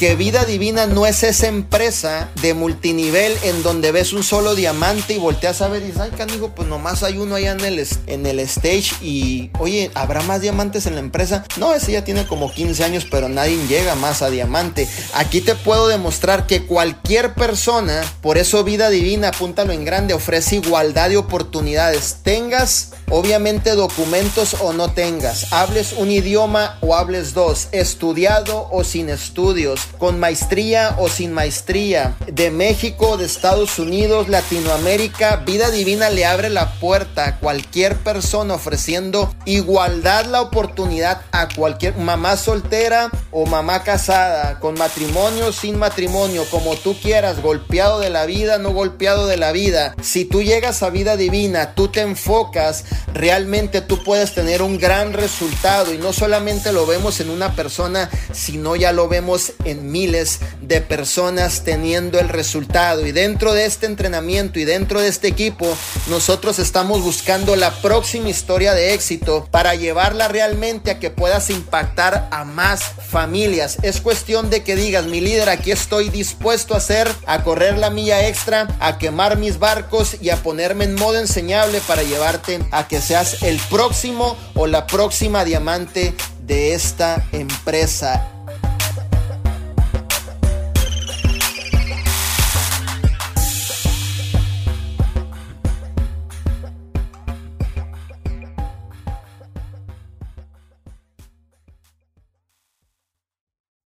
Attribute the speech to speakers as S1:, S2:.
S1: que Vida Divina no es esa empresa de multinivel en donde ves un solo diamante y volteas a ver y dices, ay, canijo, pues nomás hay uno allá en el, en el stage y, oye, ¿habrá más diamantes en la empresa? No, ese ya tiene como 15 años, pero nadie llega más a diamante. Aquí te puedo demostrar que cualquier persona, por eso Vida Divina, apúntalo en grande, ofrece igualdad de oportunidades. Tengas, obviamente, documentos o no tengas. Hables un idioma o hables dos. Estudiado o sin estudios. Con maestría o sin maestría. De México, de Estados Unidos, Latinoamérica. Vida Divina le abre la puerta a cualquier persona ofreciendo igualdad la oportunidad a cualquier mamá soltera o mamá casada. Con matrimonio, sin matrimonio. Como tú quieras. Golpeado de la vida, no golpeado de la vida. Si tú llegas a vida divina, tú te enfocas, realmente tú puedes tener un gran resultado y no solamente lo vemos en una persona, sino ya lo vemos en miles de personas teniendo el resultado. Y dentro de este entrenamiento y dentro de este equipo, nosotros estamos buscando la próxima historia de éxito para llevarla realmente a que puedas impactar a más familias. Es cuestión de que digas, mi líder, aquí estoy dispuesto a hacer, a correr la milla extra, a quemar mis barcos y a ponerme en modo enseñable para llevarte a que seas el próximo o la próxima diamante de esta empresa.